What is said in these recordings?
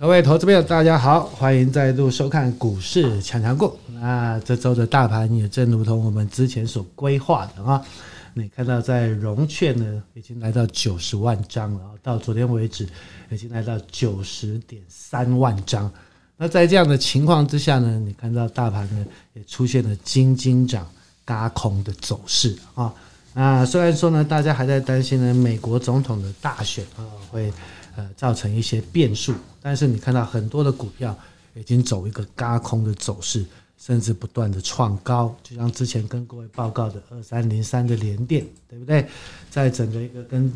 各位投资朋友，大家好，欢迎再度收看股市抢强滚。那这周的大盘也正如同我们之前所规划的啊，你看到在融券呢已经来到九十万张了，到昨天为止已经来到九十点三万张。那在这样的情况之下呢，你看到大盘呢也出现了金金涨、嘎空的走势啊。那虽然说呢，大家还在担心呢，美国总统的大选啊会。呃，造成一些变数，但是你看到很多的股票已经走一个轧空的走势，甚至不断的创高，就像之前跟各位报告的二三零三的联电，对不对？在整个一个跟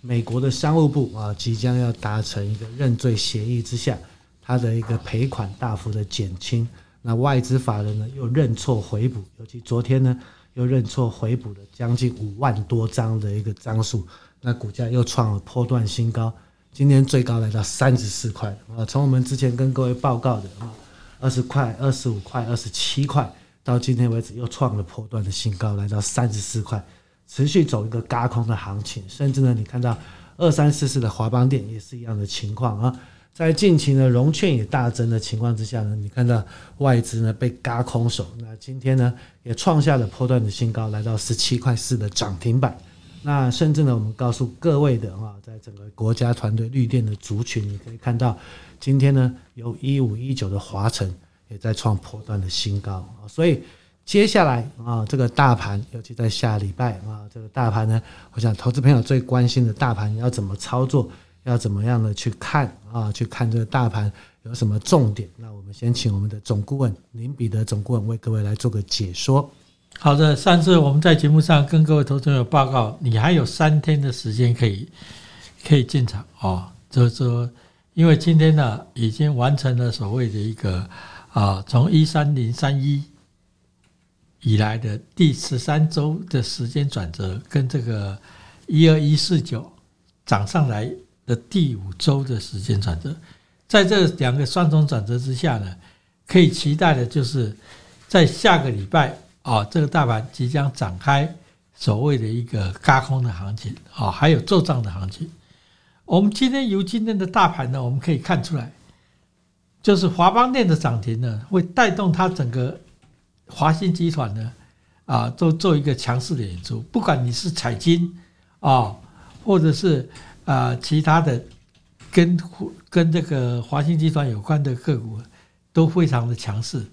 美国的商务部啊即将要达成一个认罪协议之下，它的一个赔款大幅的减轻，那外资法人呢又认错回补，尤其昨天呢又认错回补了将近五万多张的一个张数，那股价又创了波段新高。今天最高来到三十四块啊！从我们之前跟各位报告的啊，二十块、二十五块、二十七块，到今天为止又创了破断的新高，来到三十四块，持续走一个轧空的行情。甚至呢，你看到二三四四的华邦电也是一样的情况啊。在近期呢，融券也大增的情况之下呢，你看到外资呢被轧空手，那今天呢也创下了破断的新高，来到十七块四的涨停板。那甚至呢，我们告诉各位的啊，在整个国家团队绿电的族群，你可以看到，今天呢，有一五一九的华晨也在创破段的新高啊。所以接下来啊，这个大盘，尤其在下礼拜啊，这个大盘呢，我想投资朋友最关心的大盘要怎么操作，要怎么样的去看啊？去看这个大盘有什么重点？那我们先请我们的总顾问林彼得总顾问为各位来做个解说。好的，上次我们在节目上跟各位投资者报告，你还有三天的时间可以可以进场哦。就是说，因为今天呢已经完成了所谓的一个啊，从一三零三一以来的第十三周的时间转折，跟这个一二一四九涨上来的第五周的时间转折，在这两个双重转折之下呢，可以期待的就是在下个礼拜。啊，这个大盘即将展开所谓的一个轧空的行情啊，还有做账的行情。我们今天由今天的大盘呢，我们可以看出来，就是华邦电的涨停呢，会带动它整个华新集团呢啊，做做一个强势的演出。不管你是彩金啊，或者是啊其他的跟跟这个华新集团有关的个股，都非常的强势。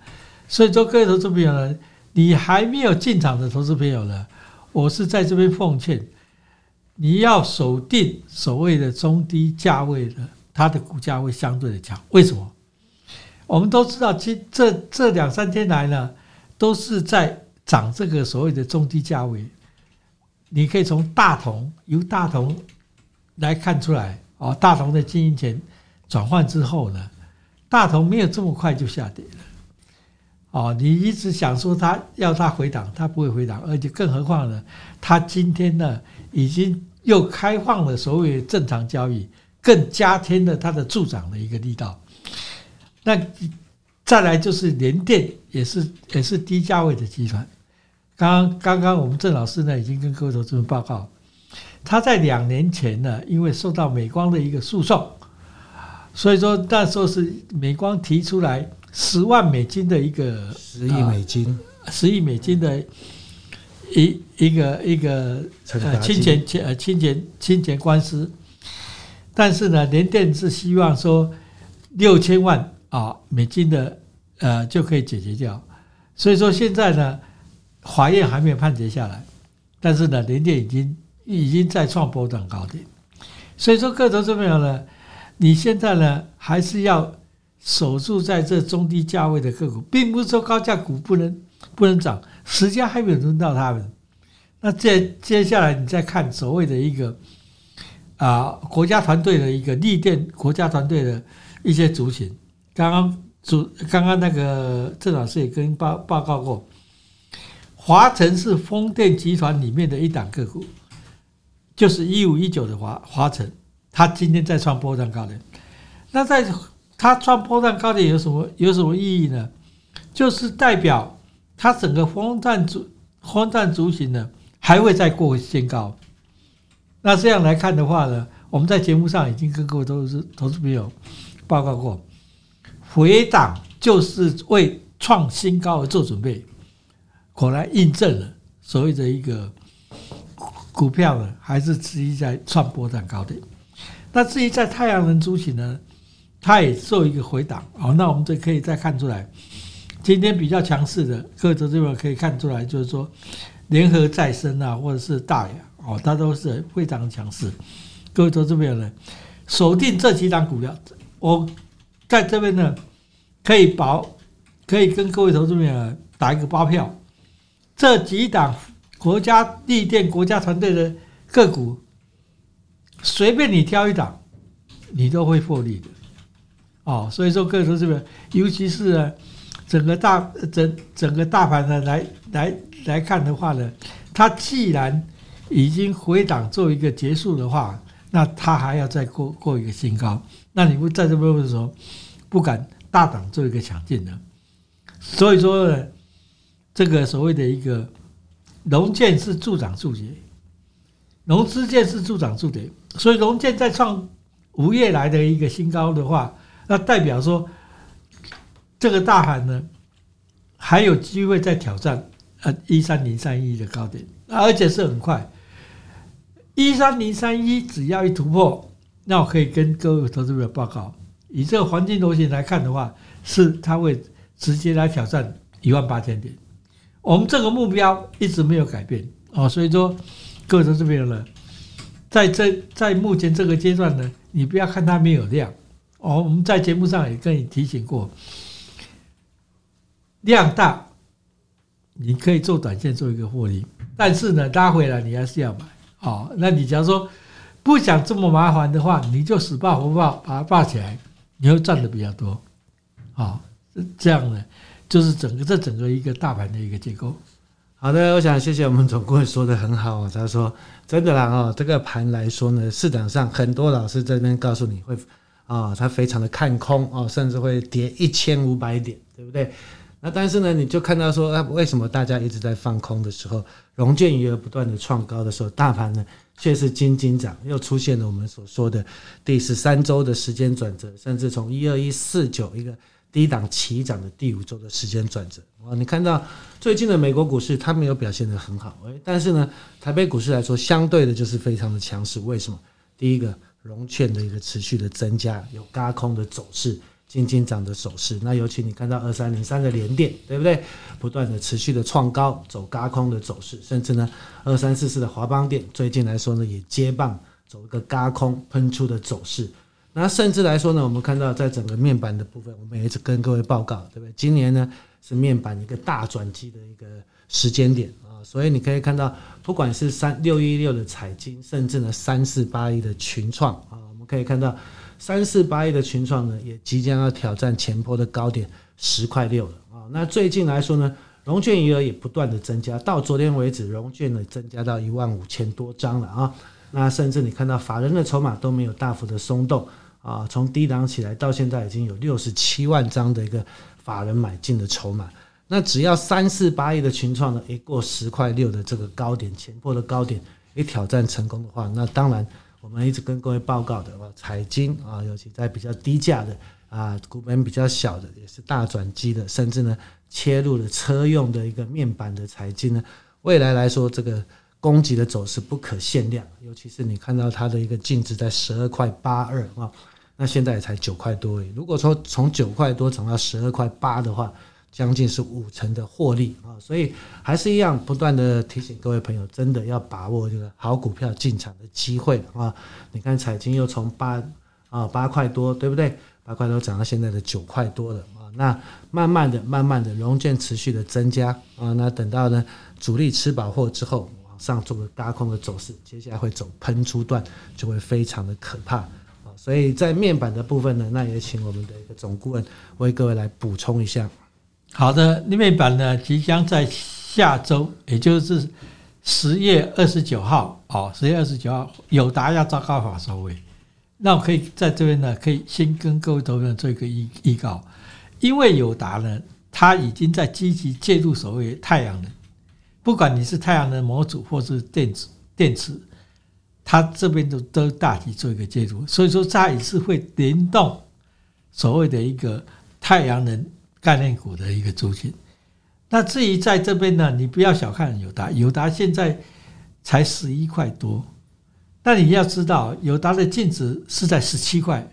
所以说，各位投资朋友呢。你还没有进场的投资朋友呢，我是在这边奉劝，你要锁定所谓的中低价位的，它的股价会相对的强。为什么？我们都知道，今这这两三天来呢，都是在涨这个所谓的中低价位。你可以从大同由大同来看出来哦，大同的经营权转换之后呢，大同没有这么快就下跌了。哦，你一直想说他要他回档，他不会回档，而且更何况呢，他今天呢已经又开放了所谓正常交易，更加添了它的助长的一个力道。那再来就是联电，也是也是低价位的集团。刚刚刚刚我们郑老师呢已经跟各位投资人报告，他在两年前呢，因为受到美光的一个诉讼，所以说那时候是美光提出来。十万美金的一个十亿美金，十亿美金的一一个一个呃侵权侵呃侵权侵权官司，但是呢，联电是希望说六千万啊美金的呃就可以解决掉，所以说现在呢，法院还没有判决下来，但是呢，联电已经已经在创波段高点，所以说各位投资朋友呢，你现在呢还是要。守住在这中低价位的个股，并不是说高价股不能不能涨，时间还没有轮到他们。那接接下来你再看所谓的一个啊国家团队的一个绿电国家团队的一些族群，刚刚主刚刚那个郑老师也跟报报告过，华晨是风电集团里面的一档个股，就是一五一九的华华晨，它今天再创波段高点，那在。它创波段高点有什么有什么意义呢？就是代表它整个风电族风电族群呢还会再过新高。那这样来看的话呢，我们在节目上已经跟各位投资投资朋友报告过，回档就是为创新高而做准备，果然印证了所谓的一个股票呢，还是持续在创波段高点。那至于在太阳能族群呢，它也做一个回档哦。那我们这可以再看出来，今天比较强势的，各位这边可以看出来，就是说联合再生啊，或者是大亚哦，它都是非常强势。各位投资朋友呢，锁定这几档股票，我在这边呢，可以保，可以跟各位投资朋友打一个包票，这几档国家绿电、国家团队的个股，随便你挑一档，你都会获利的。哦，所以说各位投资朋友，尤其是，整个大整整个大盘呢来来来看的话呢，它既然已经回档做一个结束的话。那他还要再过过一个新高，那你不在这边的时候不敢大胆做一个抢进的，所以说呢，这个所谓的一个龙建是助涨助跌，龙之建是助涨助跌，所以龙建再创五月来的一个新高的话，那代表说这个大盘呢还有机会再挑战呃一三零三一的高点，而且是很快。一三零三一，只要一突破，那我可以跟各位投资者报告，以这个黄金螺旋来看的话，是它会直接来挑战一万八千点。我们这个目标一直没有改变哦，所以说各位投资者呢，在这在目前这个阶段呢，你不要看它没有量哦，我们在节目上也跟你提醒过，量大你可以做短线做一个获利，但是呢拉回来你还是要买。哦，那你假如说不想这么麻烦的话，你就死抱活抱把它抱起来，你会赚的比较多。啊，这样呢，就是整个这整个一个大盘的一个结构。好的，我想谢谢我们总顾问说的很好。他说真的啦，哦，这个盘来说呢，市场上很多老师这边告诉你会啊，他非常的看空哦，甚至会跌一千五百点，对不对？那但是呢，你就看到说，啊，为什么大家一直在放空的时候，融券余额不断的创高的时候，大盘呢却是金金涨，又出现了我们所说的第十三周的时间转折，甚至从一二一四九一个低档起涨的第五周的时间转折。啊，你看到最近的美国股市它没有表现得很好，诶，但是呢，台北股市来说，相对的就是非常的强势。为什么？第一个，融券的一个持续的增加，有轧空的走势。金金涨的走势，那尤其你看到二三零三的连电，对不对？不断的持续的创高，走轧空的走势，甚至呢，二三四四的华邦电最近来说呢，也接棒走一个轧空喷出的走势。那甚至来说呢，我们看到在整个面板的部分，我们也一直跟各位报告，对不对？今年呢是面板一个大转机的一个时间点啊，所以你可以看到，不管是三六一六的彩金，甚至呢三四八一的群创啊，我们可以看到。三四八一的群创呢，也即将要挑战前波的高点十块六了啊！那最近来说呢，融券余额也不断的增加，到昨天为止，融券呢增加到一万五千多张了啊！那甚至你看到法人的筹码都没有大幅的松动啊，从低档起来到现在已经有六十七万张的一个法人买进的筹码。那只要三四八亿的群创呢，一过十块六的这个高点前破的高点一挑战成功的话，那当然。我们一直跟各位报告的啊，彩晶啊，尤其在比较低价的啊，股本比较小的，也是大转机的，甚至呢切入了车用的一个面板的彩晶呢，未来来说这个攻击的走势不可限量。尤其是你看到它的一个净值在十二块八二啊，那现在也才九块多诶。如果说从九块多涨到十二块八的话，将近是五成的获利啊，所以还是一样不断的提醒各位朋友，真的要把握这个好股票进场的机会啊！你看彩金又从八啊八块多，对不对？八块多涨到现在的九块多了啊！那慢慢的、慢慢的融券持续的增加啊，那等到呢主力吃饱货之后，往上做个轧空的走势，接下来会走喷出段，就会非常的可怕啊！所以在面板的部分呢，那也请我们的一个总顾问为各位来补充一下。好的，面板呢，即将在下周，也就是十月二十九号，哦，十月二十九号，友达要召开法说会，那我可以在这边呢，可以先跟各位投资人做一个预预告，因为友达呢，它已经在积极介入所谓太阳能，不管你是太阳能模组或是电子电池，它这边都都大体做一个介入，所以说它也是会联动所谓的一个太阳能概念股的一个族群。那至于在这边呢，你不要小看友达，友达现在才十一块多。那你要知道，友达的净值是在十七块。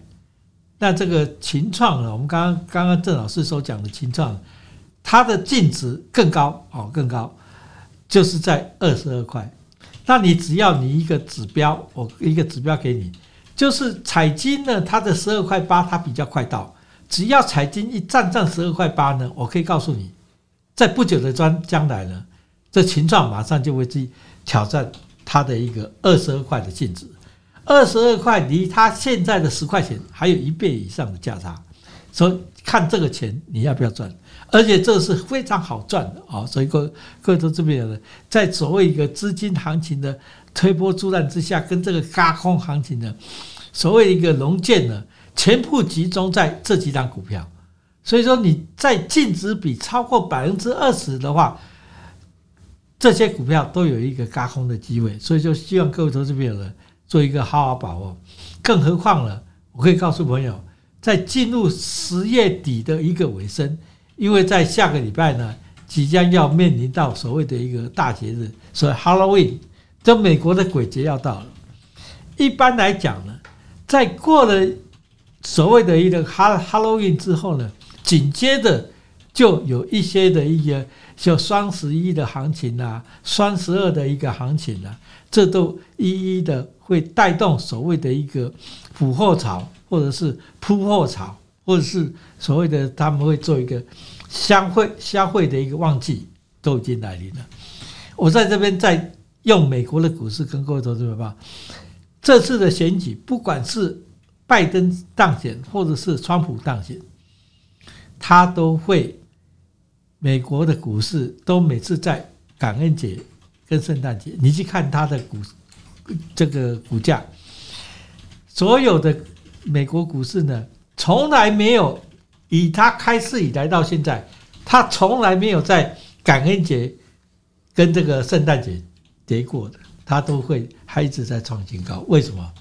那这个群创呢，我们刚刚刚刚郑老师所讲的群创，它的净值更高哦，更高，就是在二十二块。那你只要你一个指标，我一个指标给你，就是彩金呢，它的十二块八，它比较快到。只要财经一站上十二块八呢，我可以告诉你，在不久的将将来呢，这群创马上就会去挑战它的一个二十二块的净值。二十二块离它现在的十块钱还有一倍以上的价差，所以看这个钱你要不要赚？而且这是非常好赚的啊！所以各各位都这边的人，在所谓一个资金行情的推波助澜之下，跟这个轧空行情的所谓一个龙剑呢，全部集中在这几档股票。所以说你在净值比超过百分之二十的话，这些股票都有一个轧空的机会。所以就希望各位投资朋友呢，做一个好好把握。更何况呢，我可以告诉朋友，在进入十月底的一个尾声。因为在下个礼拜呢，即将要面临到所谓的一个大节日，所以 Halloween，这美国的鬼节要到了。一般来讲呢，在过了所谓的一个哈 Halloween 之后呢，紧接着就有一些的一个像双十一的行情啊，双十二的一个行情啊，这都一一的会带动所谓的一个补货潮，或者是铺货潮。或者是所谓的他们会做一个消费消费的一个旺季都已经来临了。我在这边再用美国的股市跟各位投资者报，这次的选举，不管是拜登当选或者是川普当选，他都会美国的股市都每次在感恩节跟圣诞节，你去看他的股这个股价，所有的美国股市呢。从来没有，以他开市以来到现在，他从来没有在感恩节跟这个圣诞节跌过的，他都会还一直在创新高。为什么？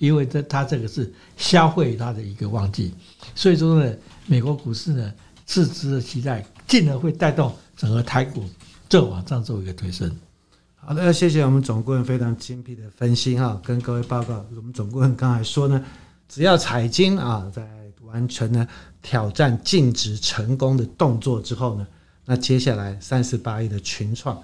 因为这它这个是消费它的一个旺季，所以说呢，美国股市呢是值得期待，进而会带动整个台股就往上做一个推升。好的，谢谢我们总顾问非常精辟的分析哈，跟各位报告，我们总顾问刚才说呢，只要彩金啊在。完成了挑战净值成功的动作之后呢，那接下来三十八亿的群创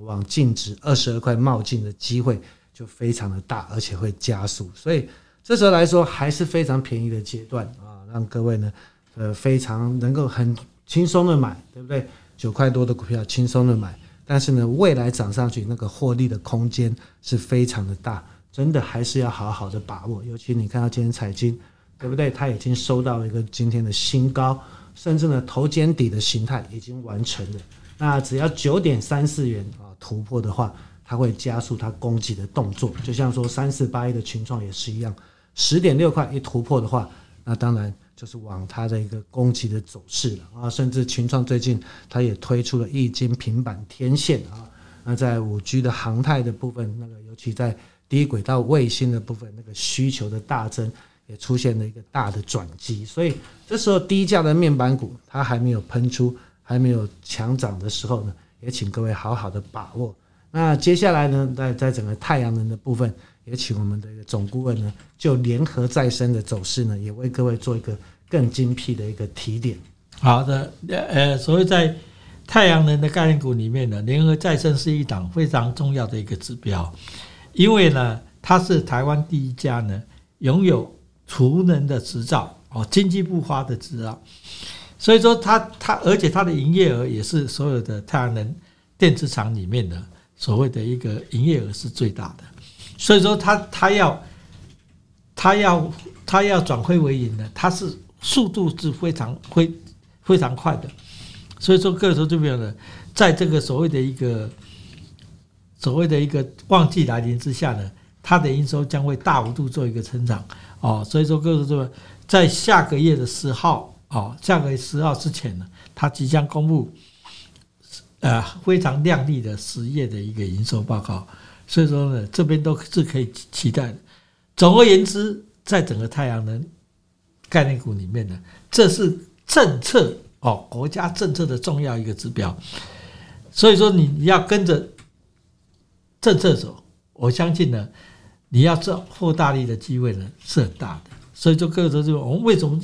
往净值二十二块冒进的机会就非常的大，而且会加速。所以这时候来说还是非常便宜的阶段啊，让各位呢呃非常能够很轻松的买，对不对？九块多的股票轻松的买，但是呢未来涨上去那个获利的空间是非常的大，真的还是要好好的把握。尤其你看到今天彩晶。对不对？它已经收到了一个今天的新高，甚至呢头肩底的形态已经完成了。那只要九点三四元啊突破的话，它会加速它攻击的动作。就像说三四八一的群创也是一样，十点六块一突破的话，那当然就是往它的一个攻击的走势了啊。甚至群创最近它也推出了液晶平板天线啊。那在五 G 的航太的部分，那个尤其在低轨道卫星的部分，那个需求的大增。也出现了一个大的转机，所以这时候低价的面板股它还没有喷出，还没有强涨的时候呢，也请各位好好的把握。那接下来呢，在在整个太阳能的部分，也请我们的一个总顾问呢，就联合再生的走势呢，也为各位做一个更精辟的一个提点。好的，呃，所以在太阳能的概念股里面呢，联合再生是一档非常重要的一个指标，因为呢，它是台湾第一家呢拥有。储能的执照哦，经济部发的执照，所以说它它，而且它的营业额也是所有的太阳能电池厂里面的所谓的一个营业额是最大的，所以说它它要它要它要转亏为盈呢，它是速度是非常非非常快的，所以说各位说这边呢，在这个所谓的一个所谓的一个旺季来临之下呢，它的营收将会大幅度做一个成长。哦，所以说各位说，在下个月的十号，哦，下个月十号之前呢，它即将公布，呃，非常亮丽的十月的一个营收报告。所以说呢，这边都是可以期待的。总而言之，在整个太阳能概念股里面呢，这是政策哦，国家政策的重要一个指标。所以说，你你要跟着政策走，我相信呢，你要这获大利的机会呢是很大的。所以说，各位投资，我们为什么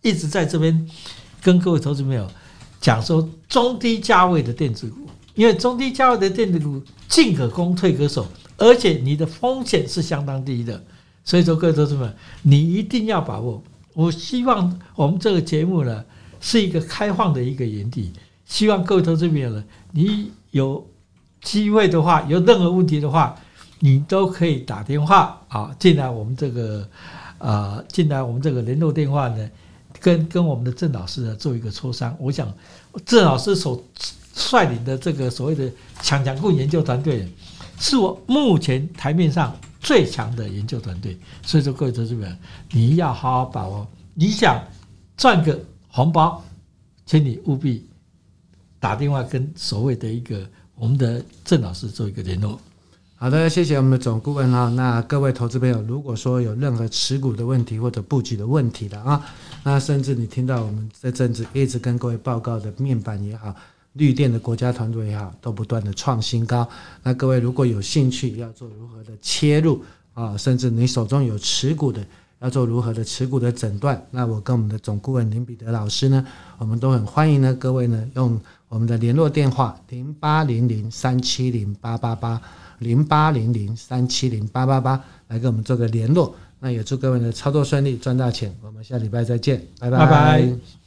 一直在这边跟各位投资朋友讲说中低价位的电子股？因为中低价位的电子股进可攻，退可守，而且你的风险是相当低的。所以说，各位投资们，你一定要把握。我希望我们这个节目呢，是一个开放的一个园地。希望各位投资朋友呢，你有机会的话，有任何问题的话，你都可以打电话啊进来我们这个啊进来我们这个联络电话呢，跟跟我们的郑老师呢做一个磋商。我想郑老师所率领的这个所谓的强强滚研究团队，是我目前台面上。最强的研究团队，所以说各位投资者，你要好好把握。你想赚个红包，请你务必打电话跟所谓的一个我们的郑老师做一个联络。好的，谢谢我们的总顾问啊。那各位投资朋友，如果说有任何持股的问题或者布局的问题的啊，那甚至你听到我们这阵子一直跟各位报告的面板也好。绿电的国家团队也好，都不断的创新高。那各位如果有兴趣要做如何的切入啊，甚至你手中有持股的，要做如何的持股的诊断，那我跟我们的总顾问林彼得老师呢，我们都很欢迎呢。各位呢，用我们的联络电话零八零零三七零八八八零八零零三七零八八八来跟我们做个联络。那也祝各位的操作顺利，赚大钱。我们下礼拜再见，拜拜。